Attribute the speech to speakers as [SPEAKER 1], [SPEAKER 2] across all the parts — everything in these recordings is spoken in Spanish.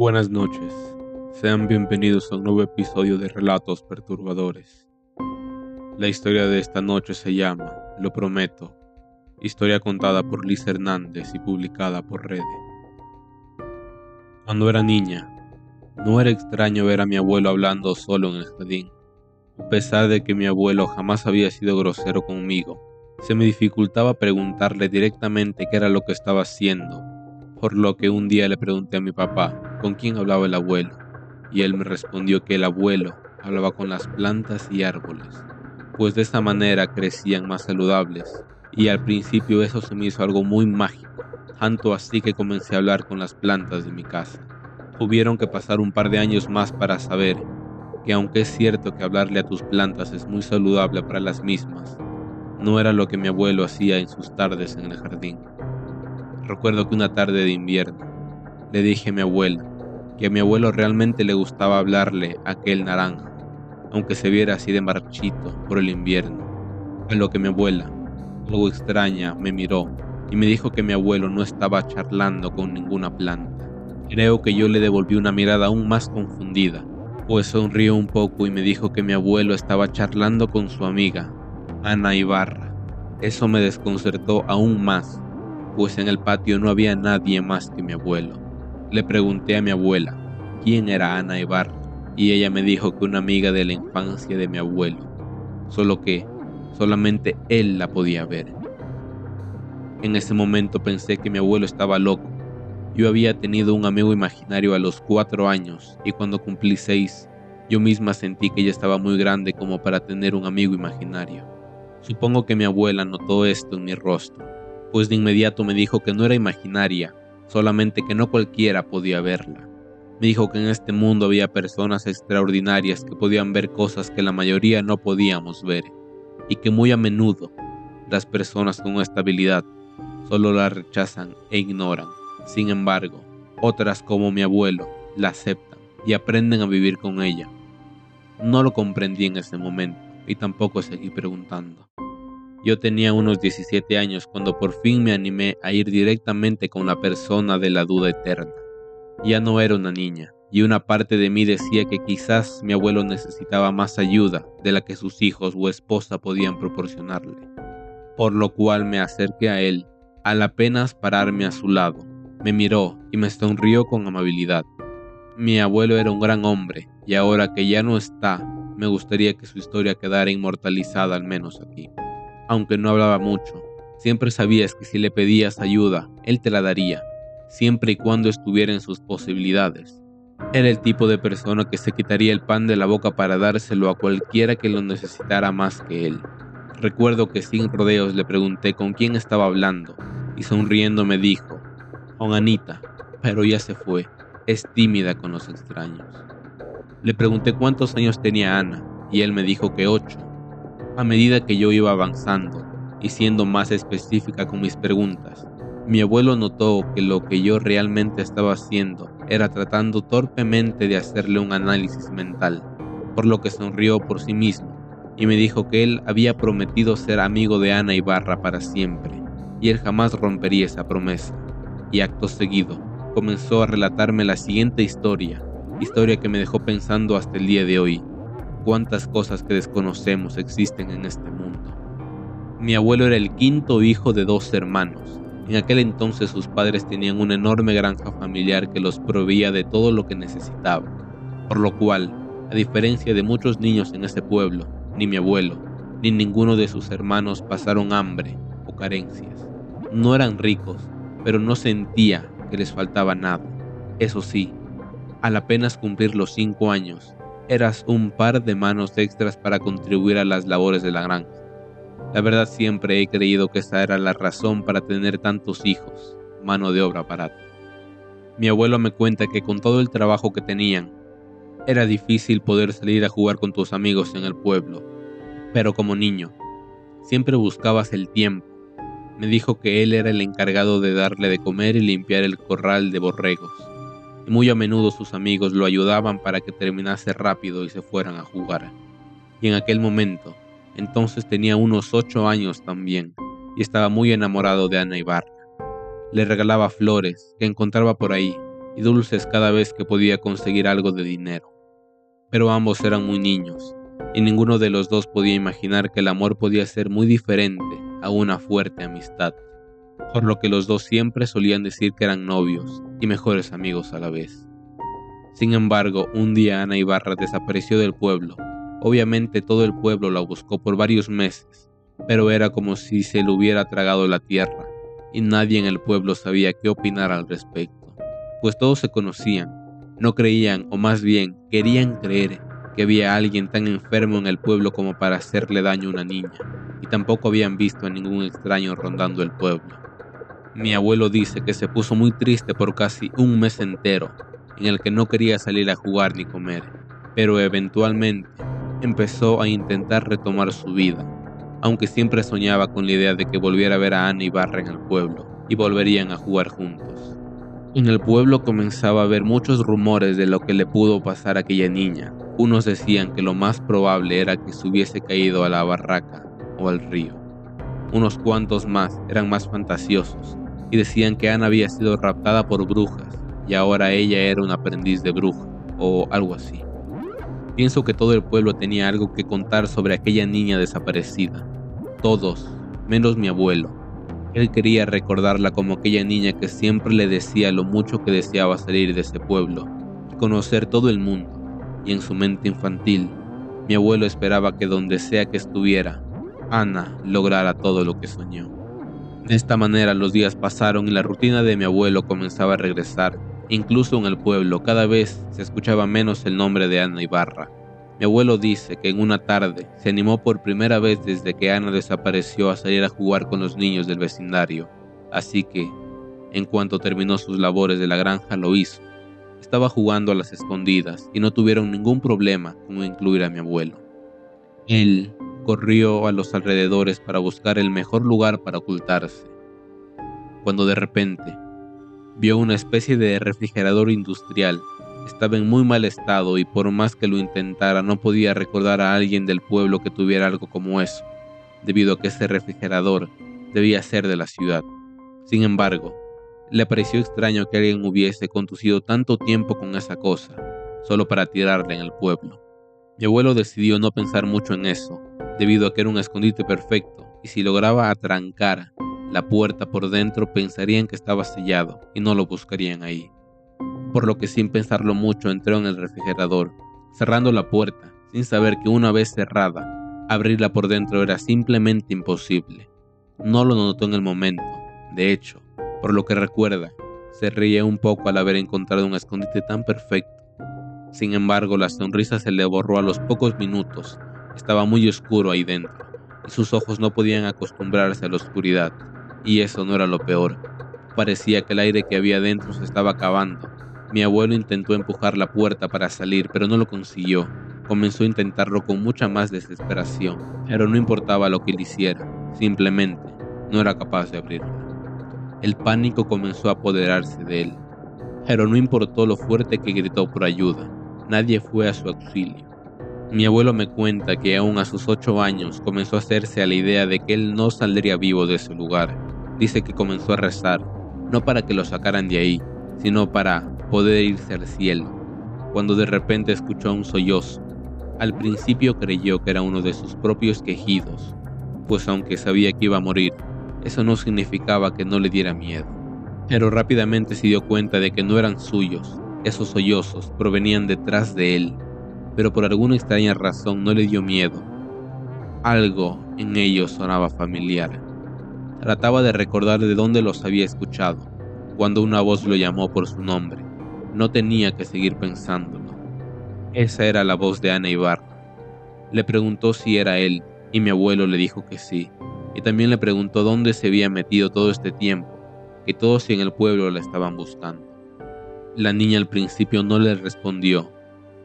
[SPEAKER 1] Buenas noches, sean bienvenidos a un nuevo episodio de Relatos Perturbadores. La historia de esta noche se llama Lo Prometo, historia contada por Liz Hernández y publicada por Rede. Cuando era niña, no era extraño ver a mi abuelo hablando solo en el jardín. A pesar de que mi abuelo jamás había sido grosero conmigo, se me dificultaba preguntarle directamente qué era lo que estaba haciendo, por lo que un día le pregunté a mi papá con quién hablaba el abuelo, y él me respondió que el abuelo hablaba con las plantas y árboles, pues de esa manera crecían más saludables, y al principio eso se me hizo algo muy mágico, tanto así que comencé a hablar con las plantas de mi casa. Tuvieron que pasar un par de años más para saber que aunque es cierto que hablarle a tus plantas es muy saludable para las mismas, no era lo que mi abuelo hacía en sus tardes en el jardín. Recuerdo que una tarde de invierno le dije a mi abuela que a mi abuelo realmente le gustaba hablarle aquel naranja, aunque se viera así de marchito por el invierno. A lo que mi abuela, algo extraña, me miró y me dijo que mi abuelo no estaba charlando con ninguna planta. Creo que yo le devolví una mirada aún más confundida, pues sonrió un poco y me dijo que mi abuelo estaba charlando con su amiga, Ana Ibarra. Eso me desconcertó aún más, pues en el patio no había nadie más que mi abuelo. Le pregunté a mi abuela quién era Ana Ibarra y ella me dijo que una amiga de la infancia de mi abuelo, solo que solamente él la podía ver. En ese momento pensé que mi abuelo estaba loco. Yo había tenido un amigo imaginario a los cuatro años y cuando cumplí seis, yo misma sentí que ella estaba muy grande como para tener un amigo imaginario. Supongo que mi abuela notó esto en mi rostro, pues de inmediato me dijo que no era imaginaria, solamente que no cualquiera podía verla. Me dijo que en este mundo había personas extraordinarias que podían ver cosas que la mayoría no podíamos ver, y que muy a menudo las personas con estabilidad solo la rechazan e ignoran. Sin embargo, otras como mi abuelo la aceptan y aprenden a vivir con ella. No lo comprendí en ese momento y tampoco seguí preguntando. Yo tenía unos 17 años cuando por fin me animé a ir directamente con la persona de la duda eterna. Ya no era una niña, y una parte de mí decía que quizás mi abuelo necesitaba más ayuda de la que sus hijos o esposa podían proporcionarle. Por lo cual me acerqué a él, al apenas pararme a su lado. Me miró y me sonrió con amabilidad. Mi abuelo era un gran hombre, y ahora que ya no está, me gustaría que su historia quedara inmortalizada al menos aquí. Aunque no hablaba mucho, siempre sabías que si le pedías ayuda, él te la daría, siempre y cuando estuviera en sus posibilidades. Era el tipo de persona que se quitaría el pan de la boca para dárselo a cualquiera que lo necesitara más que él. Recuerdo que sin rodeos le pregunté con quién estaba hablando y sonriendo me dijo, con Anita, pero ya se fue, es tímida con los extraños. Le pregunté cuántos años tenía Ana y él me dijo que ocho. A medida que yo iba avanzando y siendo más específica con mis preguntas, mi abuelo notó que lo que yo realmente estaba haciendo era tratando torpemente de hacerle un análisis mental, por lo que sonrió por sí mismo y me dijo que él había prometido ser amigo de Ana Ibarra para siempre, y él jamás rompería esa promesa. Y acto seguido, comenzó a relatarme la siguiente historia, historia que me dejó pensando hasta el día de hoy, cuántas cosas que desconocemos existen en este mundo. Mi abuelo era el quinto hijo de dos hermanos. En aquel entonces sus padres tenían una enorme granja familiar que los proveía de todo lo que necesitaban, por lo cual, a diferencia de muchos niños en ese pueblo, ni mi abuelo, ni ninguno de sus hermanos pasaron hambre o carencias. No eran ricos, pero no sentía que les faltaba nada. Eso sí, al apenas cumplir los cinco años, eras un par de manos extras para contribuir a las labores de la granja. La verdad siempre he creído que esa era la razón para tener tantos hijos, mano de obra barata. Mi abuelo me cuenta que con todo el trabajo que tenían, era difícil poder salir a jugar con tus amigos en el pueblo, pero como niño, siempre buscabas el tiempo. Me dijo que él era el encargado de darle de comer y limpiar el corral de borregos y muy a menudo sus amigos lo ayudaban para que terminase rápido y se fueran a jugar. Y en aquel momento, entonces tenía unos ocho años también, y estaba muy enamorado de Ana Ibarra. Le regalaba flores que encontraba por ahí, y dulces cada vez que podía conseguir algo de dinero. Pero ambos eran muy niños, y ninguno de los dos podía imaginar que el amor podía ser muy diferente a una fuerte amistad, por lo que los dos siempre solían decir que eran novios y mejores amigos a la vez. Sin embargo, un día Ana Ibarra desapareció del pueblo. Obviamente todo el pueblo la buscó por varios meses, pero era como si se le hubiera tragado la tierra, y nadie en el pueblo sabía qué opinar al respecto, pues todos se conocían, no creían, o más bien querían creer, que había alguien tan enfermo en el pueblo como para hacerle daño a una niña, y tampoco habían visto a ningún extraño rondando el pueblo. Mi abuelo dice que se puso muy triste por casi un mes entero, en el que no quería salir a jugar ni comer, pero eventualmente empezó a intentar retomar su vida, aunque siempre soñaba con la idea de que volviera a ver a Ana y Barra en el pueblo y volverían a jugar juntos. En el pueblo comenzaba a haber muchos rumores de lo que le pudo pasar a aquella niña. Unos decían que lo más probable era que se hubiese caído a la barraca o al río. Unos cuantos más eran más fantasiosos y decían que Ana había sido raptada por brujas y ahora ella era un aprendiz de bruja o algo así. Pienso que todo el pueblo tenía algo que contar sobre aquella niña desaparecida. Todos, menos mi abuelo. Él quería recordarla como aquella niña que siempre le decía lo mucho que deseaba salir de ese pueblo y conocer todo el mundo. Y en su mente infantil, mi abuelo esperaba que donde sea que estuviera, Ana lograra todo lo que soñó. De esta manera los días pasaron y la rutina de mi abuelo comenzaba a regresar Incluso en el pueblo cada vez se escuchaba menos el nombre de Ana Ibarra. Mi abuelo dice que en una tarde se animó por primera vez desde que Ana desapareció a salir a jugar con los niños del vecindario, así que, en cuanto terminó sus labores de la granja lo hizo. Estaba jugando a las escondidas y no tuvieron ningún problema con incluir a mi abuelo. Él corrió a los alrededores para buscar el mejor lugar para ocultarse, cuando de repente Vio una especie de refrigerador industrial. Estaba en muy mal estado y por más que lo intentara no podía recordar a alguien del pueblo que tuviera algo como eso, debido a que ese refrigerador debía ser de la ciudad. Sin embargo, le pareció extraño que alguien hubiese conducido tanto tiempo con esa cosa, solo para tirarla en el pueblo. Mi abuelo decidió no pensar mucho en eso, debido a que era un escondite perfecto, y si lograba atrancar la puerta por dentro pensarían que estaba sellado y no lo buscarían ahí. Por lo que sin pensarlo mucho entró en el refrigerador, cerrando la puerta, sin saber que una vez cerrada, abrirla por dentro era simplemente imposible. No lo notó en el momento, de hecho, por lo que recuerda, se reía un poco al haber encontrado un escondite tan perfecto. Sin embargo, la sonrisa se le borró a los pocos minutos, estaba muy oscuro ahí dentro, y sus ojos no podían acostumbrarse a la oscuridad. Y eso no era lo peor. Parecía que el aire que había dentro se estaba acabando. Mi abuelo intentó empujar la puerta para salir, pero no lo consiguió. Comenzó a intentarlo con mucha más desesperación, pero no importaba lo que él hiciera, simplemente no era capaz de abrirla. El pánico comenzó a apoderarse de él, pero no importó lo fuerte que gritó por ayuda, nadie fue a su auxilio. Mi abuelo me cuenta que aún a sus ocho años comenzó a hacerse a la idea de que él no saldría vivo de ese lugar. Dice que comenzó a rezar, no para que lo sacaran de ahí, sino para poder irse al cielo, cuando de repente escuchó un sollozo. Al principio creyó que era uno de sus propios quejidos, pues aunque sabía que iba a morir, eso no significaba que no le diera miedo. Pero rápidamente se dio cuenta de que no eran suyos, esos sollozos provenían detrás de él pero por alguna extraña razón no le dio miedo. Algo en ellos sonaba familiar. Trataba de recordar de dónde los había escuchado, cuando una voz lo llamó por su nombre. No tenía que seguir pensándolo. Esa era la voz de Ana Ibarra. Le preguntó si era él, y mi abuelo le dijo que sí, y también le preguntó dónde se había metido todo este tiempo, que todos en el pueblo la estaban buscando. La niña al principio no le respondió,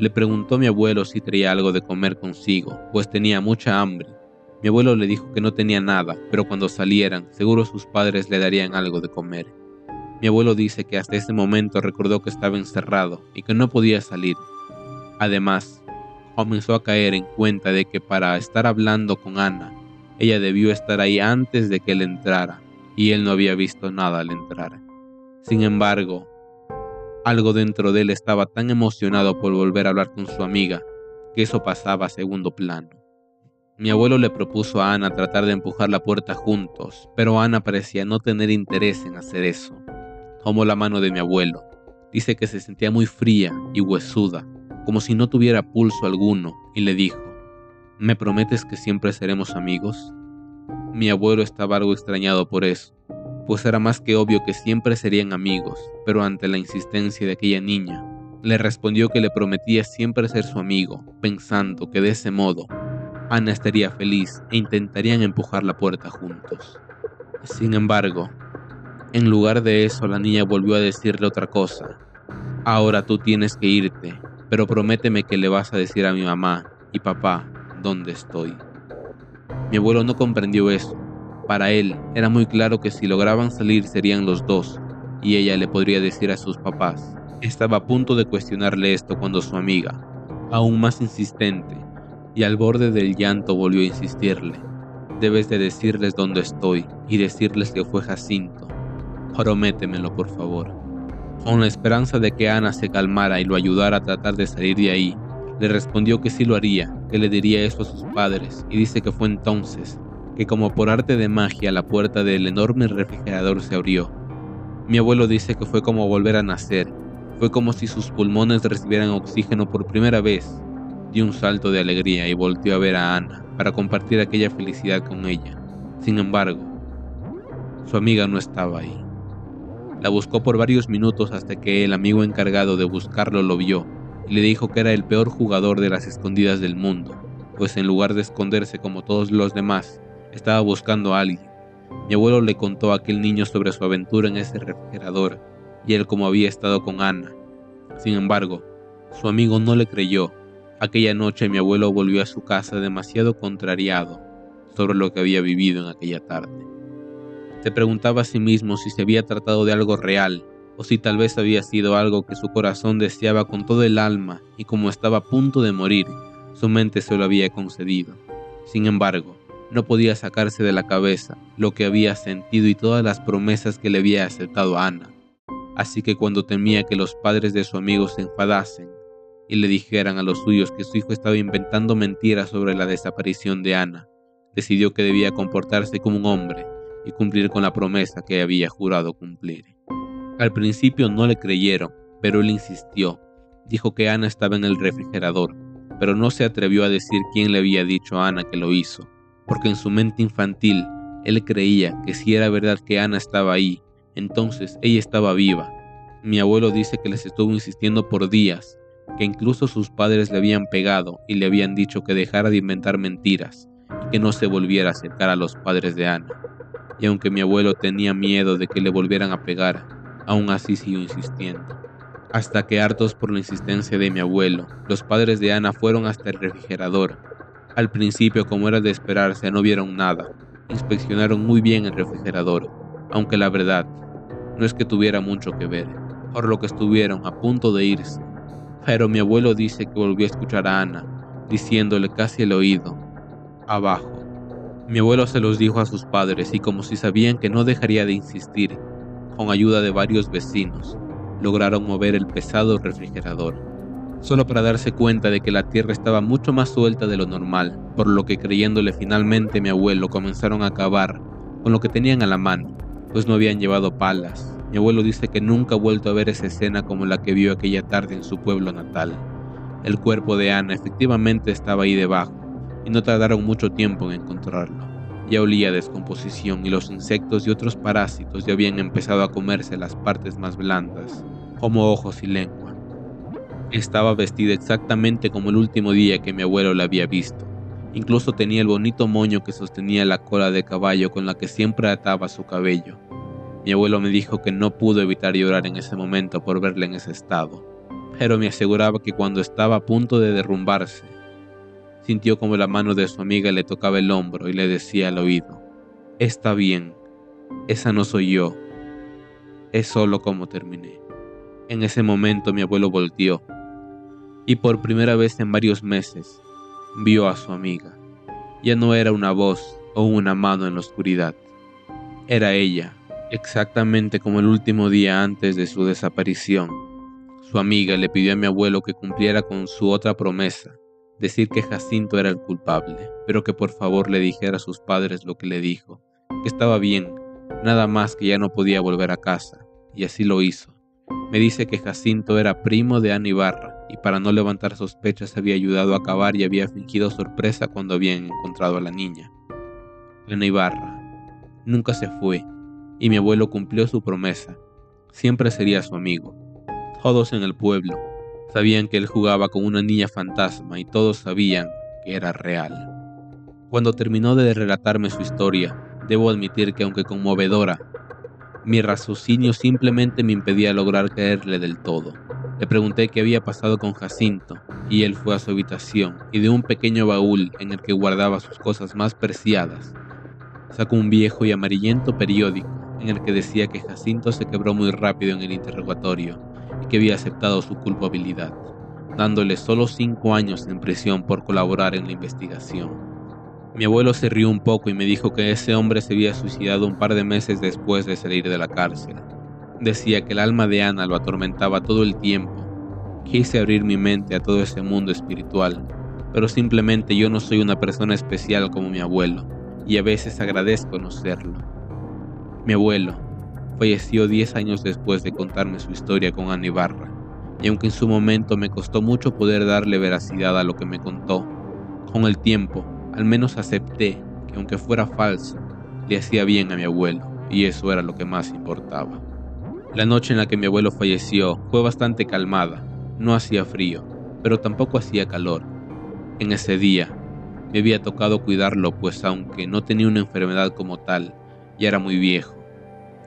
[SPEAKER 1] le preguntó a mi abuelo si traía algo de comer consigo, pues tenía mucha hambre. Mi abuelo le dijo que no tenía nada, pero cuando salieran, seguro sus padres le darían algo de comer. Mi abuelo dice que hasta ese momento recordó que estaba encerrado y que no podía salir. Además, comenzó a caer en cuenta de que para estar hablando con Ana, ella debió estar ahí antes de que él entrara, y él no había visto nada al entrar. Sin embargo, Algo dentro de él estaba tan emocionado por volver a hablar con su amiga que eso pasaba a segundo plano. Mi abuelo le propuso a Ana tratar de empujar la puerta juntos, pero Ana parecía no tener interés en hacer eso. Tomó la mano de mi abuelo. Dice que se sentía muy fría y huesuda, como si no tuviera pulso alguno, y le dijo, ¿Me prometes que siempre seremos amigos? Mi abuelo estaba algo extrañado por eso, pues era más que obvio que siempre serían amigos, pero ante la insistencia de aquella niña, le respondió que le prometía siempre ser su amigo, pensando que de ese modo Ana estaría feliz e intentarían empujar la puerta juntos. Sin embargo, en lugar de eso la niña volvió a decirle otra cosa. Ahora tú tienes que irte, pero prométeme que le vas a decir a mi mamá y papá dónde estoy. Mi abuelo no comprendió eso, para él era muy claro que si lograban salir serían los dos, y ella le podría decir a sus papás. Estaba a punto de cuestionarle esto cuando su amiga, aún más insistente, y al borde del llanto volvió a insistirle. Debes de decirles dónde estoy y decirles que fue Jacinto. Prométemelo, por favor. Con la esperanza de que Ana se calmara y lo ayudara a tratar de salir de ahí, le respondió que sí lo haría, que le diría eso a sus padres, y dice que fue entonces que como por arte de magia la puerta del enorme refrigerador se abrió. Mi abuelo dice que fue como volver a nacer, fue como si sus pulmones recibieran oxígeno por primera vez. Dio un salto de alegría y volteó a ver a Ana para compartir aquella felicidad con ella. Sin embargo, su amiga no estaba ahí. La buscó por varios minutos hasta que el amigo encargado de buscarlo lo vio y le dijo que era el peor jugador de las escondidas del mundo, pues en lugar de esconderse como todos los demás, estaba buscando a alguien. Mi abuelo le contó a aquel niño sobre su aventura en ese refrigerador y él como había estado con Ana. Sin embargo, su amigo no le creyó. Aquella noche mi abuelo volvió a su casa demasiado contrariado sobre lo que había vivido en aquella tarde. Se preguntaba a sí mismo si se había tratado de algo real o si tal vez había sido algo que su corazón deseaba con todo el alma y como estaba a punto de morir, su mente se lo había concedido. Sin embargo, no podía sacarse de la cabeza lo que había sentido y todas las promesas que le había aceptado a Ana. Así que cuando temía que los padres de su amigo se enfadasen y le dijeran a los suyos que su hijo estaba inventando mentiras sobre la desaparición de Ana, decidió que debía comportarse como un hombre y cumplir con la promesa que había jurado cumplir. Al principio no le creyeron, pero él insistió. Dijo que Ana estaba en el refrigerador, pero no se atrevió a decir quién le había dicho a Ana que lo hizo porque en su mente infantil él creía que si era verdad que Ana estaba ahí, entonces ella estaba viva. Mi abuelo dice que les estuvo insistiendo por días, que incluso sus padres le habían pegado y le habían dicho que dejara de inventar mentiras y que no se volviera a acercar a los padres de Ana. Y aunque mi abuelo tenía miedo de que le volvieran a pegar, aún así siguió insistiendo. Hasta que hartos por la insistencia de mi abuelo, los padres de Ana fueron hasta el refrigerador al principio, como era de esperarse, no vieron nada. Inspeccionaron muy bien el refrigerador, aunque la verdad no es que tuviera mucho que ver, por lo que estuvieron a punto de irse. Pero mi abuelo dice que volvió a escuchar a Ana, diciéndole casi al oído, abajo. Mi abuelo se los dijo a sus padres y como si sabían que no dejaría de insistir, con ayuda de varios vecinos, lograron mover el pesado refrigerador solo para darse cuenta de que la tierra estaba mucho más suelta de lo normal, por lo que creyéndole finalmente mi abuelo comenzaron a acabar con lo que tenían a la mano, pues no habían llevado palas. Mi abuelo dice que nunca ha vuelto a ver esa escena como la que vio aquella tarde en su pueblo natal. El cuerpo de Ana efectivamente estaba ahí debajo, y no tardaron mucho tiempo en encontrarlo. Ya olía descomposición y los insectos y otros parásitos ya habían empezado a comerse las partes más blandas, como ojos y lengua. Estaba vestida exactamente como el último día que mi abuelo la había visto. Incluso tenía el bonito moño que sostenía la cola de caballo con la que siempre ataba su cabello. Mi abuelo me dijo que no pudo evitar llorar en ese momento por verla en ese estado, pero me aseguraba que cuando estaba a punto de derrumbarse, sintió como la mano de su amiga le tocaba el hombro y le decía al oído, Está bien, esa no soy yo, es solo como terminé. En ese momento mi abuelo volteó y por primera vez en varios meses vio a su amiga. Ya no era una voz o una mano en la oscuridad. Era ella, exactamente como el último día antes de su desaparición. su amiga le pidió a mi abuelo que cumpliera con su otra promesa, decir que Jacinto era el culpable, pero que por favor le dijera a sus padres lo que le dijo, que estaba bien, nada más que ya no podía volver a casa, y así lo hizo. Me dice que Jacinto era primo de Ana Ibarra, y para no levantar sospechas había ayudado a acabar y había fingido sorpresa cuando habían encontrado a la niña. Ana Ibarra nunca se fue, y mi abuelo cumplió su promesa, siempre sería su amigo. Todos en el pueblo sabían que él jugaba con una niña fantasma y todos sabían que era real. Cuando terminó de relatarme su historia, debo admitir que aunque conmovedora, mi raciocinio simplemente me impedía lograr creerle del todo. Le pregunté qué había pasado con Jacinto, y él fue a su habitación y de un pequeño baúl en el que guardaba sus cosas más preciadas, sacó un viejo y amarillento periódico en el que decía que Jacinto se quebró muy rápido en el interrogatorio y que había aceptado su culpabilidad, dándole solo cinco años en prisión por colaborar en la investigación. Mi abuelo se rió un poco y me dijo que ese hombre se había suicidado un par de meses después de salir de la cárcel. Decía que el alma de Ana lo atormentaba todo el tiempo. Quise abrir mi mente a todo ese mundo espiritual, pero simplemente yo no soy una persona especial como mi abuelo, y a veces agradezco no serlo. Mi abuelo, falleció 10 años después de contarme su historia con Ana Ibarra, y aunque en su momento me costó mucho poder darle veracidad a lo que me contó, con el tiempo al menos acepté que aunque fuera falso, le hacía bien a mi abuelo, y eso era lo que más importaba. La noche en la que mi abuelo falleció fue bastante calmada, no hacía frío, pero tampoco hacía calor. En ese día me había tocado cuidarlo, pues aunque no tenía una enfermedad como tal, ya era muy viejo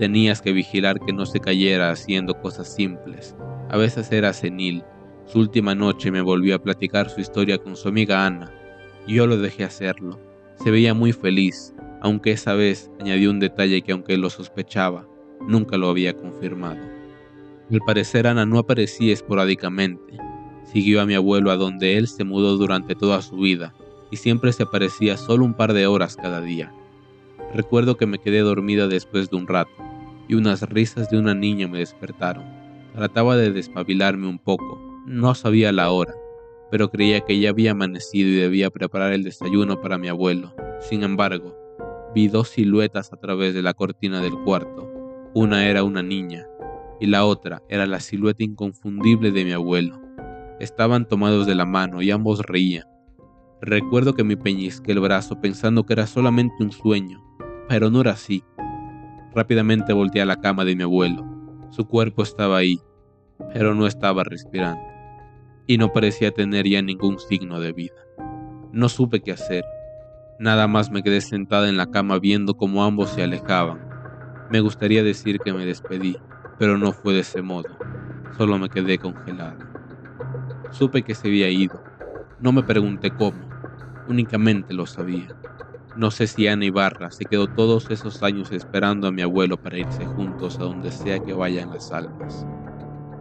[SPEAKER 1] Tenías que vigilar que no se cayera haciendo cosas simples. A veces era senil. Su última noche me volvió a platicar su historia con su amiga Ana. Yo lo dejé hacerlo. Se veía muy feliz, aunque esa vez añadió un detalle que aunque lo sospechaba, nunca lo había confirmado. Al parecer Ana no aparecía esporádicamente. Siguió a mi abuelo a donde él se mudó durante toda su vida y siempre se aparecía solo un par de horas cada día. Recuerdo que me quedé dormida después de un rato y unas risas de una niña me despertaron. Trataba de despabilarme un poco, no sabía la hora, pero creía que ya había amanecido y debía preparar el desayuno para mi abuelo. Sin embargo, vi dos siluetas a través de la cortina del cuarto. Una era una niña y la otra era la silueta inconfundible de mi abuelo. Estaban tomados de la mano y ambos reían. Recuerdo que me peñisqué el brazo pensando que era solamente un sueño, pero no era así. Rápidamente volteé a la cama de mi abuelo. Su cuerpo estaba ahí, pero no estaba respirando, y no parecía tener ya ningún signo de vida. No supe qué hacer. Nada más me quedé sentada en la cama viendo cómo ambos se alejaban. Me gustaría decir que me despedí, pero no fue de ese modo. Solo me quedé congelada. Supe que se había ido. No me pregunté cómo, únicamente lo sabía. No sé si Ana Ibarra se quedó todos esos años esperando a mi abuelo para irse juntos a donde sea que vayan las almas,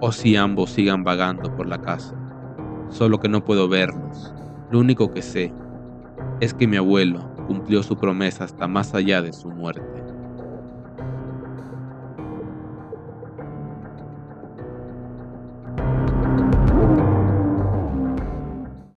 [SPEAKER 1] o si ambos sigan vagando por la casa. Solo que no puedo verlos. Lo único que sé es que mi abuelo cumplió su promesa hasta más allá de su muerte.